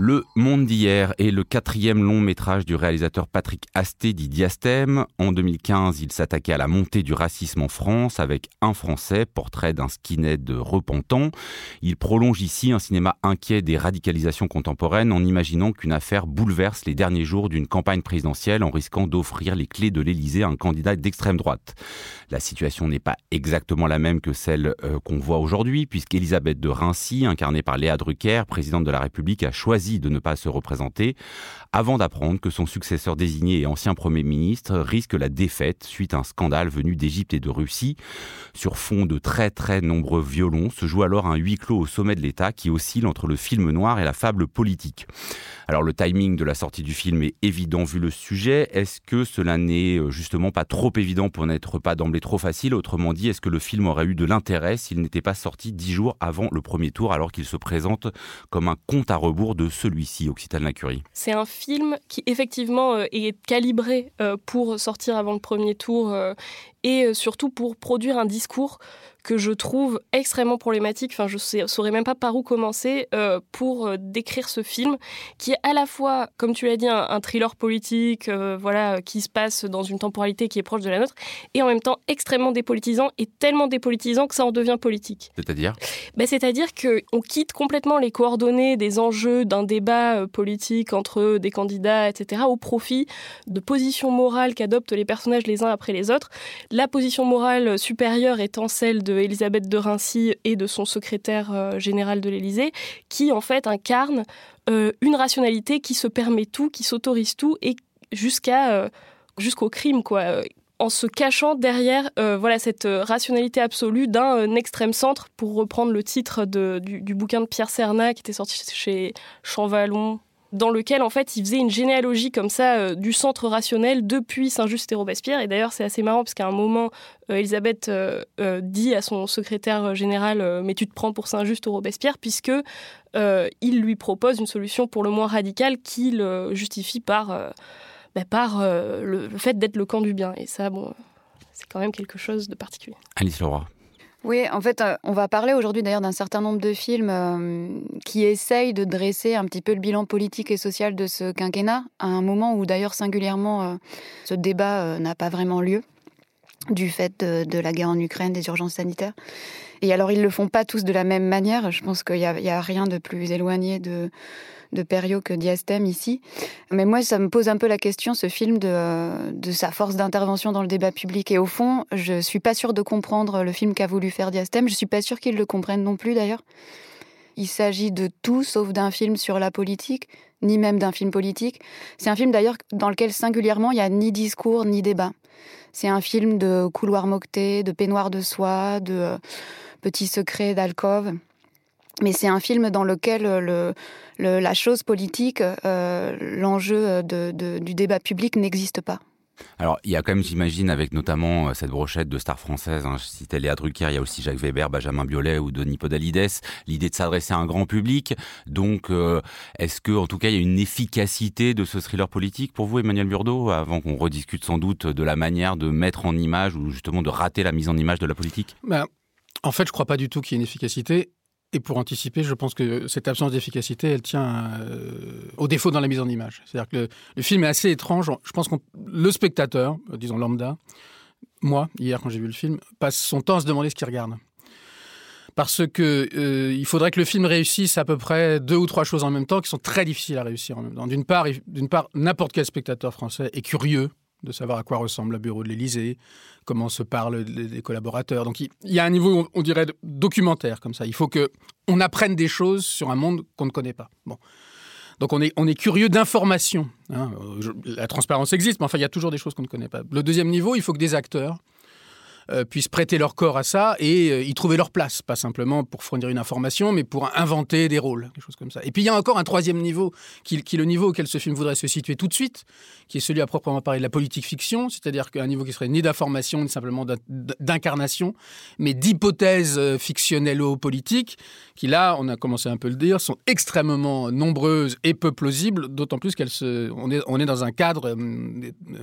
Le Monde d'hier est le quatrième long métrage du réalisateur Patrick Asté dit Diastème. En 2015, il s'attaquait à la montée du racisme en France avec Un Français, portrait d'un skinhead repentant. Il prolonge ici un cinéma inquiet des radicalisations contemporaines en imaginant qu'une affaire bouleverse les derniers jours d'une campagne présidentielle en risquant d'offrir les clés de l'Élysée à un candidat d'extrême droite. La situation n'est pas exactement la même que celle euh, qu'on voit aujourd'hui puisqu'Elisabeth de Rincy, incarnée par Léa Drucker, présidente de la République, a choisi de ne pas se représenter, avant d'apprendre que son successeur désigné et ancien Premier ministre risque la défaite suite à un scandale venu d'Égypte et de Russie. Sur fond de très très nombreux violons, se joue alors un huis clos au sommet de l'État qui oscille entre le film noir et la fable politique. Alors le timing de la sortie du film est évident vu le sujet. Est-ce que cela n'est euh, justement pas trop évident pour n'être pas d'emblée trop facile? Autrement dit, est-ce que le film aurait eu de l'intérêt s'il n'était pas sorti dix jours avant le premier tour alors qu'il se présente comme un compte à rebours de celui-ci, Occitane Lacurie C'est un film qui effectivement euh, est calibré euh, pour sortir avant le premier tour euh, et surtout pour produire un discours que je trouve extrêmement problématique. Enfin, je ne saurais même pas par où commencer euh, pour euh, décrire ce film, qui est à la fois, comme tu l'as dit, un, thriller politique, euh, voilà, qui se passe dans une temporalité qui est proche de la nôtre, et en même temps extrêmement dépolitisant, et tellement dépolitisant que ça en devient politique. C'est-à-dire? Ben, C'est-à-dire qu'on quitte complètement les coordonnées des enjeux d'un débat politique entre des candidats, etc., au profit de positions morales qu'adoptent les personnages les uns après les autres. La position morale supérieure étant celle de Elisabeth de Rincy et de son secrétaire euh, général de l'Élysée, qui en fait incarne euh, une rationalité qui se permet tout, qui s'autorise tout et jusqu'à euh, jusqu'au crime quoi en se cachant derrière voilà cette rationalité absolue d'un extrême centre, pour reprendre le titre du, bouquin de Pierre Serna qui était sorti chez Champvallon dans lequel en fait il faisait une généalogie comme ça euh, du centre rationnel depuis Saint-Just et Robespierre. Et d'ailleurs c'est assez marrant parce qu'à un moment euh, Elisabeth euh, dit à son secrétaire général mais tu te prends pour Saint-Just ou Robespierre puisque il lui propose une solution pour le moins radicale qu'il justifie par, bah, le, le, fait d'être le camp du bien. Et ça bon c'est quand même quelque chose de particulier. Alice Leroy. Oui, en fait, euh, on va parler aujourd'hui d'ailleurs d'un certain nombre de films euh, qui essayent de dresser un petit peu le bilan politique et social de ce quinquennat, à un moment où d'ailleurs singulièrement euh, ce débat n'a pas vraiment lieu du fait de, la guerre en Ukraine, des urgences sanitaires. Et alors, ils le font pas tous de la même manière. Je pense qu'il n'y a, rien de plus éloigné de, de Perio que Diastème ici. Mais moi, ça me pose un peu la question, ce film, de, de sa force d'intervention dans le débat public. Et au fond, je suis pas sûre de comprendre le film qu'a voulu faire Diastème. Je suis pas sûre qu'il le comprenne non plus, d'ailleurs. Il s'agit de tout sauf d'un film sur la politique, ni même d'un film politique. C'est un film d'ailleurs dans lequel singulièrement il n'y a ni discours ni débat. C'est un film de couloir moqueté, de peignoir de soie, de euh, petits secrets d'alcôve. Mais c'est un film dans lequel le, la chose politique, euh, l'enjeu du débat public n'existe pas. Alors, il y a quand même, j'imagine, avec notamment euh, cette brochette de stars françaises, hein, je citais Léa Drucker, il y a aussi Jacques Weber, Benjamin Biolay ou Denis Podalides, l'idée de s'adresser à un grand public. Donc, euh, est-ce que, en tout cas, il y a une efficacité de ce thriller politique pour vous, Emmanuel Burdeau, avant qu'on rediscute sans doute de la manière de mettre en image ou justement de rater la mise en image de la politique? Ben, En fait, je ne crois pas du tout qu'il y ait une efficacité. Et pour anticiper, je pense que cette absence d'efficacité, elle tient euh, au défaut dans la mise en image. C'est-à-dire que le, film est assez étrange. Je pense que le spectateur, euh, disons lambda, moi, hier quand j'ai vu le film, passe son temps à se demander ce qu'il regarde. Parce que euh, il faudrait que le film réussisse à peu près deux ou trois choses en même temps qui sont très difficiles à réussir en même temps. D'une part, d'une part, n'importe quel spectateur français est curieux de savoir à quoi ressemble le bureau de l'Élysée, comment se parlent les collaborateurs. Donc il y a un niveau, on dirait, documentaire comme ça. Il faut que on apprenne des choses sur un monde qu'on ne connaît pas. Bon. Donc on est, on est curieux d'informations. Hein. La transparence existe, mais enfin il y a toujours des choses qu'on ne connaît pas. Le deuxième niveau, il faut que des acteurs euh, puissent prêter leur corps à ça et euh, y trouver leur place, pas simplement pour fournir une information, mais pour inventer des rôles, des choses comme ça. Et puis il y a encore un troisième niveau, qui, est le niveau auquel ce film voudrait se situer tout de suite, qui est celui à proprement parler de la politique fiction, c'est-à-dire qu'un niveau qui serait ni d'information, ni simplement d'incarnation, mais d'hypothèses euh, fictionnelles-politiques, qui là, on a commencé un peu le dire, sont extrêmement nombreuses et peu plausibles, d'autant plus qu'elles se, on est, on est dans un cadre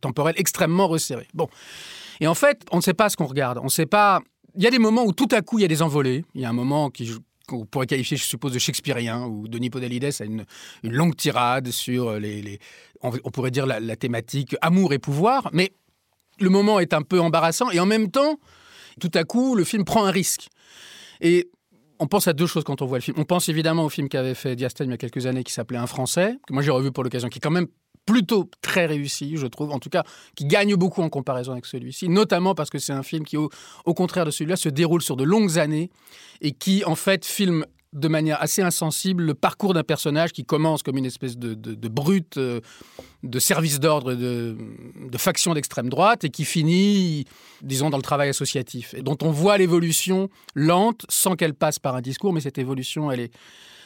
temporel extrêmement resserré. Bon. Et en fait, on ne sait pas ce qu'on regarde. On ne sait pas il y a des moments où tout à coup il y a des envolées. Il y a un moment qui qu'on pourrait qualifier, je suppose, de shakespearien, où Denis Podalides a une, longue tirade sur les, on, pourrait dire la, thématique amour et pouvoir, mais le moment est un peu embarrassant et en même temps, tout à coup, le film prend un risque. Et on pense à deux choses quand on voit le film. On pense évidemment au film qu'avait fait Diastème il y a quelques années qui s'appelait Un Français, que moi j'ai revu pour l'occasion, qui est quand même plutôt très réussi, je trouve, en tout cas, qui gagne beaucoup en comparaison avec celui-ci, notamment parce que c'est un film qui, au, contraire de celui-là, se déroule sur de longues années et qui, en fait, filme de manière assez insensible le parcours d'un personnage qui commence comme une espèce de, brute euh, de service d'ordre de, de, faction d'extrême droite et qui finit, disons, dans le travail associatif, et dont on voit l'évolution lente sans qu'elle passe par un discours, mais cette évolution, elle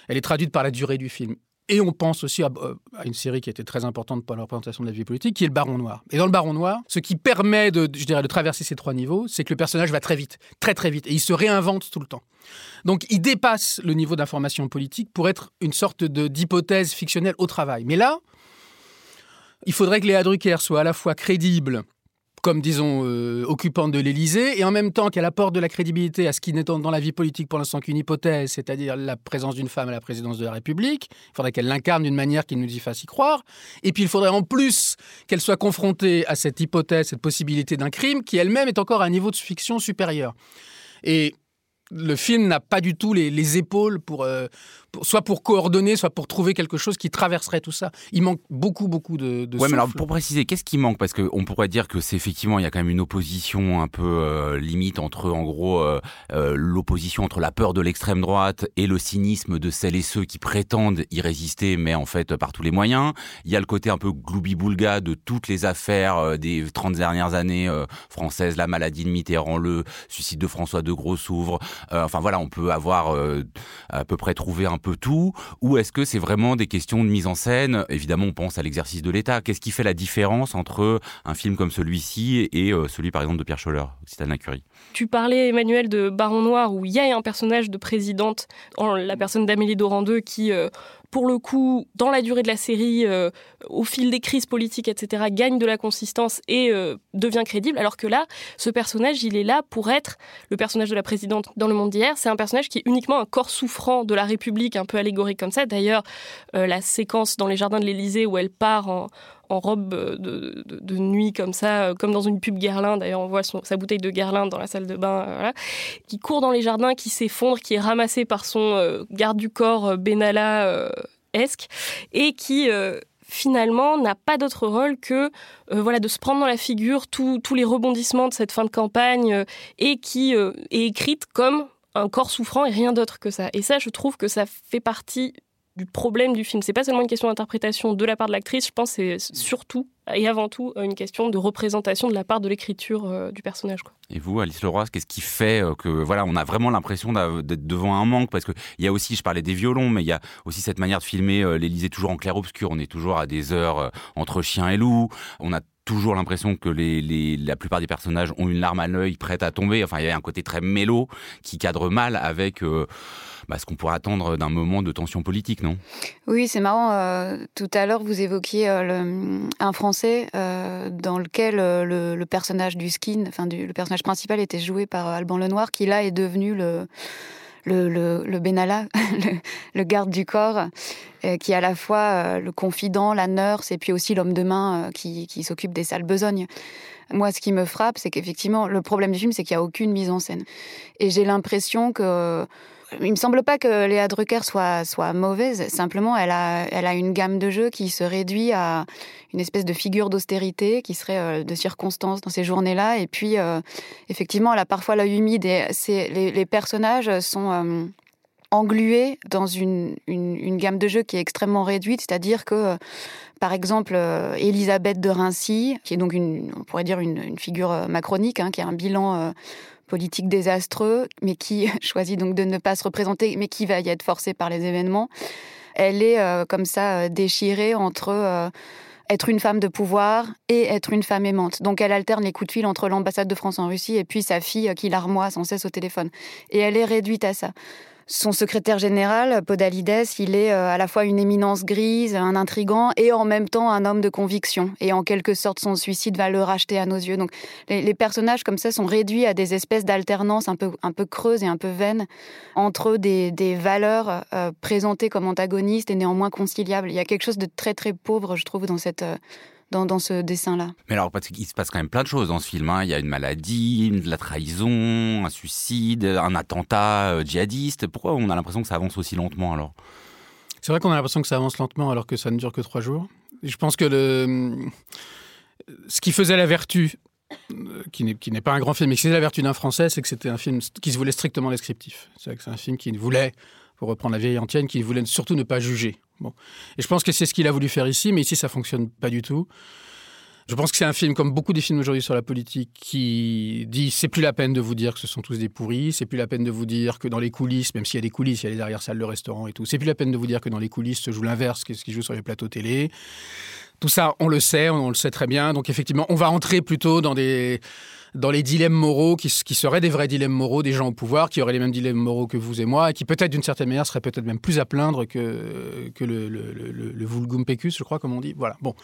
est traduite par la durée du film. Et on pense aussi à, une série qui était très importante pour la représentation de la vie politique, qui est le Baron Noir. Et dans le Baron Noir, ce qui permet de, je dirais, de traverser ces trois niveaux, c'est que le personnage va très vite, très très vite, et il se réinvente tout le temps. Donc il dépasse le niveau d'information politique pour être une sorte d'hypothèse fictionnelle au travail. Mais là, il faudrait que Léa Drucker soit à la fois crédible comme, disons, euh, occupante de l'Élysée, et en même temps qu'elle apporte de la crédibilité à ce qui n'est dans la vie politique pour l'instant qu'une hypothèse, c'est-à-dire la présence d'une femme à la présidence de la République. Il faudrait qu'elle l'incarne d'une manière qui nous y fasse y croire. Et puis il faudrait en plus qu'elle soit confrontée à cette hypothèse, cette possibilité d'un crime, qui elle-même est encore à un niveau de fiction supérieur. Et le film n'a pas du tout les, épaules euh, pour, soit pour coordonner, soit pour trouver quelque chose qui traverserait tout ça. Il manque beaucoup, beaucoup de. de ouais, mais alors pour préciser, qu'est-ce qui manque? Parce qu'on pourrait dire que c'est effectivement, il y a quand même une opposition un peu euh, limite entre, en gros, euh, l'opposition entre la peur de l'extrême droite et le cynisme de celles et ceux qui prétendent y résister, mais en fait par tous les moyens. Il y a le côté un peu gloubi-boulga de toutes les affaires des 30 dernières années françaises, la maladie de Mitterrand, le suicide de François de Gros s'ouvre. Euh, enfin voilà, on peut avoir euh, à peu près trouvé un peu tout. Ou est-ce que c'est vraiment des questions de mise en scène? Évidemment, on pense à l'exercice de l'État. Qu'est-ce qui fait la différence entre un film comme celui-ci et euh, celui, par exemple, de Pierre Scholler, Citadin Curie? Tu parlais, Emmanuel, de Baron Noir, où il y a un personnage de présidente, en la personne d'Amélie Dorandeux, qui pour le coup, dans la durée de la série, euh, au fil des crises politiques, etc., gagne de la consistance et euh, devient crédible. Alors que là, ce personnage, il est là pour être le personnage de la présidente dans le monde d'hier. C'est un personnage qui est uniquement un corps souffrant de la République, un peu allégorique comme ça. D'ailleurs, euh, la séquence dans les jardins de l'Élysée où elle part en, en robe de, nuit comme ça, euh, comme dans une pub Guerlain. D'ailleurs, on voit sa bouteille de Guerlain dans la salle de bain, euh, qui court dans les jardins, qui s'effondre, qui est ramassé par son euh, garde du corps Benalla-esque, et qui finalement n'a pas d'autre rôle que voilà de se prendre dans la figure tous les rebondissements de cette fin de campagne et qui est écrite comme un corps souffrant et rien d'autre que ça. Et ça, je trouve que ça fait partie du problème du film. C'est pas seulement une question d'interprétation de la part de l'actrice, je pense que c'est surtout et avant tout une question de représentation de la part de l'écriture euh, du personnage. Quoi. Et vous, Alice Leroy, qu'est-ce qui fait euh, que voilà, on a vraiment l'impression d'être devant un manque? Parce qu'il y a aussi, je parlais des violons, mais il y a aussi cette manière de filmer euh, l'Élysée toujours en clair-obscur. On est toujours à des heures entre chien et loup. On a toujours l'impression que la plupart des personnages ont une larme à l'œil prête à tomber. Enfin, il y a un côté très mélo qui cadre mal avec bah, ce qu'on pourrait attendre d'un moment de tension politique, non? Oui, c'est marrant. Euh, tout à l'heure, vous évoquiez euh, un Français euh, dans lequel le, personnage du skin, enfin le personnage principal était joué par Alban Lenoir, qui là est devenu le le, le, Benalla, le, garde du corps, qui est à la fois le confident, la nurse et puis aussi l'homme de main qui, qui s'occupe des sales besognes. Moi, ce qui me frappe, c'est qu'effectivement, le problème du film, c'est qu'il n'y a aucune mise en scène. Et j'ai l'impression que il me semble pas que Léa Drucker soit, soit mauvaise. Simplement, elle a, elle a une gamme de jeux qui se réduit à une espèce de figure d'austérité qui serait euh, de circonstance dans ces journées-là. Et puis, euh, effectivement, elle a parfois l'œil humide et les, personnages sont euh, englués dans une, une, gamme de jeux qui est extrêmement réduite. C'est-à-dire que, par exemple, Elisabeth de Rincy, qui est donc on pourrait dire une, une figure macronique, hein, qui a un bilan politique désastreux, mais qui choisit donc de ne pas se représenter, mais qui va y être forcée par les événements. Elle est euh, comme ça euh, déchirée entre euh, être une femme de pouvoir et être une femme aimante. Donc elle alterne les coups de fil entre l'ambassade de France en Russie et puis sa fille qui larmoie sans cesse au téléphone. Et elle est réduite à ça. Son secrétaire général, Podalides, il est euh, à la fois une éminence grise, un intrigant et en même temps un homme de conviction. Et en quelque sorte, son suicide va le racheter à nos yeux. Donc les, personnages comme ça sont réduits à des espèces d'alternance un peu, creuses et un peu vaines entre des, des valeurs euh, présentées comme antagonistes et néanmoins conciliables. Il y a quelque chose de très très pauvre, je trouve, dans cette... Euh, dans, ce dessin-là. Mais alors, parce qu'il se passe quand même plein de choses dans ce film. Hein. Il y a une maladie, de la trahison, un suicide, un attentat euh, djihadiste. Pourquoi on a l'impression que ça avance aussi lentement alors? C'est vrai qu'on a l'impression que ça avance lentement alors que ça ne dure que trois jours. Je pense que le... ce qui faisait la vertu euh, qui n'est pas un grand film, mais qui faisait la vertu d'un Français, c'est que c'était un film qui se voulait strictement descriptif. C'est un film qui voulait, pour reprendre la vieille antienne, qui voulait surtout ne pas juger. Et je pense que c'est ce qu'il a voulu faire ici, mais ici, ça fonctionne pas du tout. Je pense que c'est un film, comme beaucoup des films aujourd'hui sur la politique, qui dit c'est plus la peine de vous dire que ce sont tous des pourris, c'est plus la peine de vous dire que dans les coulisses, même s'il y a des coulisses, il y a les arrière-salles de restaurant et tout, c'est plus la peine de vous dire que dans les coulisses se joue l'inverse que ce qui joue sur les plateaux télé. Tout ça, on le sait, on le sait très bien. Donc effectivement, on va entrer plutôt dans des dans les dilemmes moraux qui, qui, seraient des vrais dilemmes moraux des gens au pouvoir, qui auraient les mêmes dilemmes moraux que vous et moi, et qui peut-être d'une certaine manière seraient peut-être même plus à plaindre que, que le, le, le, vulgum pecus, je crois, comme on dit. Voilà. Bon.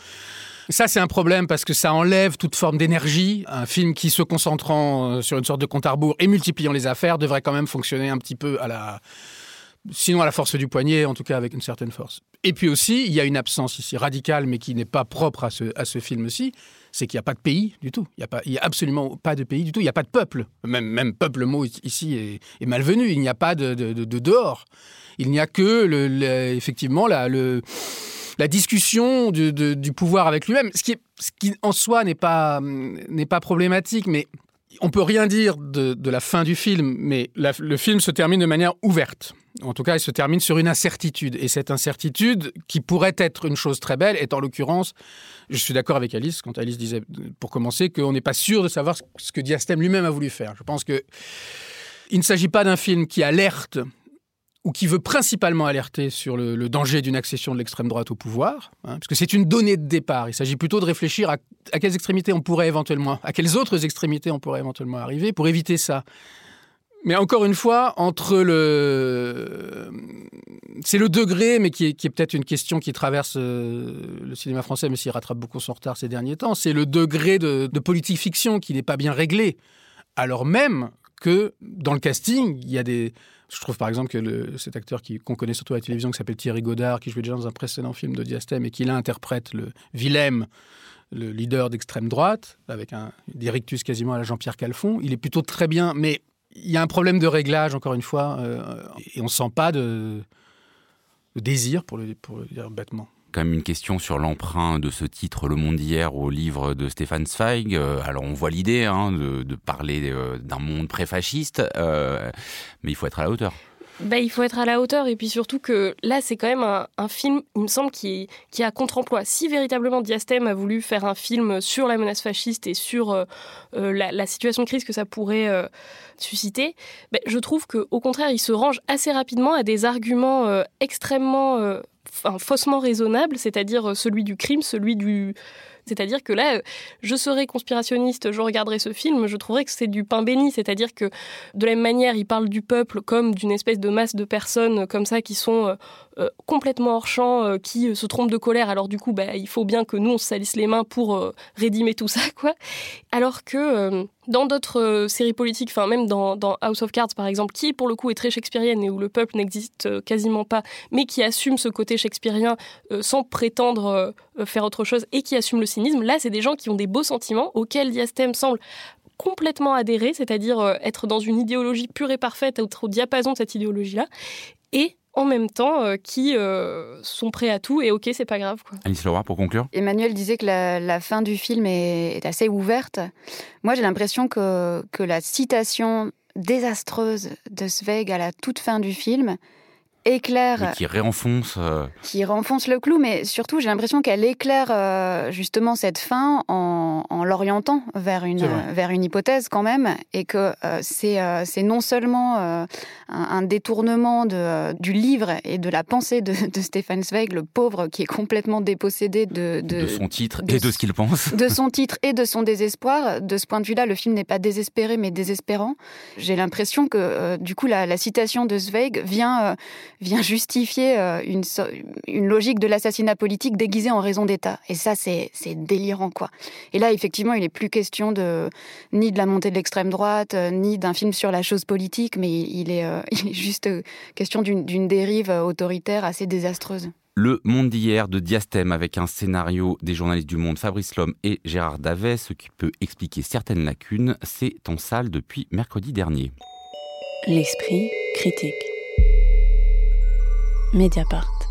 Ça, c'est un problème parce que ça enlève toute forme d'énergie. Un film qui, se concentrant euh, sur une sorte de compte à rebours et multipliant les affaires, devrait quand même fonctionner un petit peu à la. Sinon, à la force du poignet, en tout cas avec une certaine force. Et puis aussi, il y a une absence ici radicale, mais qui n'est pas propre à ce, à ce film-ci, c'est qu'il n'y a pas de pays du tout. Il n'y a, a absolument pas de pays du tout. Il n'y a pas de peuple. Même, même peuple, le mot ici est, malvenu. Il n'y a pas de, de, dehors. Il n'y a que, le, effectivement, la, le, la discussion du, du pouvoir avec lui-même. Ce qui, ce qui, en soi, n'est pas, pas problématique, mais on peut rien dire de, la fin du film, mais le film se termine de manière ouverte. En tout cas, il se termine sur une incertitude. Et cette incertitude, qui pourrait être une chose très belle, est en l'occurrence, je suis d'accord avec Alice, quand Alice disait, pour commencer, qu'on n'est pas sûr de savoir ce que Diastème lui-même a voulu faire. Je pense que il ne s'agit pas d'un film qui alerte ou qui veut principalement alerter sur le, danger d'une accession de l'extrême droite au pouvoir, hein, parce que c'est une donnée de départ. Il s'agit plutôt de réfléchir à, quelles extrémités on pourrait éventuellement, à quelles autres extrémités on pourrait éventuellement arriver pour éviter ça. Mais encore une fois, entre le. C'est le degré, mais qui est, peut-être une question qui traverse euh, le cinéma français, mais s'il rattrape beaucoup son retard ces derniers temps. C'est le degré de, politique fiction qui n'est pas bien réglé. Alors même que dans le casting, il y a des. Je trouve par exemple que cet acteur qu'on connaît surtout à la télévision, qui s'appelle Thierry Godard, qui jouait déjà dans un précédent film de Diastème et qui là interprète le Willem, le leader d'extrême droite, avec un directus quasiment à la Jean-Pierre Calfon. Il est plutôt très bien, mais il y a un problème de réglage, encore une fois, euh, et on ne sent pas de, désir, pour le, pour dire bêtement quand une question sur l'emprunt de ce titre Le Monde d'hier au livre de Stéphane Zweig. Euh, alors on voit l'idée hein, de, parler euh, d'un monde pré-fasciste, mais il faut être à la hauteur. Bah, il faut être à la hauteur et puis surtout que là, c'est quand même un, film, il me semble, qui, qui a contre-emploi. Si véritablement Diastème a voulu faire un film sur la menace fasciste et sur euh, euh, la, situation de crise que ça pourrait euh, susciter, bah, je trouve qu'au contraire, il se range assez rapidement à des arguments extrêmement faussement raisonnables, c'est-à-dire celui du crime, celui du c'est-à-dire que là, je serais conspirationniste, je regarderais ce film, je trouverais que c'est du pain béni. C'est-à-dire que de la même manière, il parle du peuple comme d'une espèce de masse de personnes comme ça qui sont euh, euh, complètement hors champ, euh, qui se trompent de colère. Alors du coup, bah, il faut bien que nous, on se salisse les mains pour rédimer tout ça, quoi. Alors que dans d'autres séries politiques, enfin même dans, House of Cards par exemple, qui pour le coup est très shakespearienne et où le peuple n'existe quasiment pas, mais qui assume ce côté shakespearien sans prétendre faire autre chose et qui assume le Là, c'est des gens qui ont des beaux sentiments auxquels Diastème semble complètement adhérer, c'est-à-dire euh, être dans une idéologie pure et parfaite, être au diapason de cette idéologie-là, et en même temps euh, qui euh, sont prêts à tout et ok c'est pas grave quoi. Alice Leroy pour conclure. Emmanuel disait que la, fin du film est, assez ouverte. Moi j'ai l'impression que, que la citation désastreuse de Zweig à la toute fin du film éclaire. qui réenfonce. Euh, qui renfonce le clou, mais surtout, j'ai l'impression qu'elle éclaire euh, justement cette fin en, l'orientant vers une, vers une hypothèse quand même, et que euh, c'est c'est non seulement un, détournement de, du livre et de la pensée de, de Stéphane Zweig, le pauvre qui est complètement dépossédé de, de, son titre et de ce qu'il pense. De son titre et de son désespoir. De ce point de vue-là, le film n'est pas désespéré, mais désespérant. J'ai l'impression que, du coup, la, la, citation de Zweig vient vient justifier euh, une, une logique de l'assassinat politique déguisée en raison d'État. Et ça, c'est délirant, quoi. Et là, effectivement, il n'est plus question de, ni de la montée de l'extrême droite, euh, ni d'un film sur la chose politique, mais il est, euh, il est juste question d'une dérive autoritaire assez désastreuse. Le Monde d'hier de Diastème avec un scénario des journalistes du Monde Fabrice Lhomme et Gérard Davet, ce qui peut expliquer certaines lacunes, c'est en salle depuis mercredi dernier. L'esprit critique. Mediapart.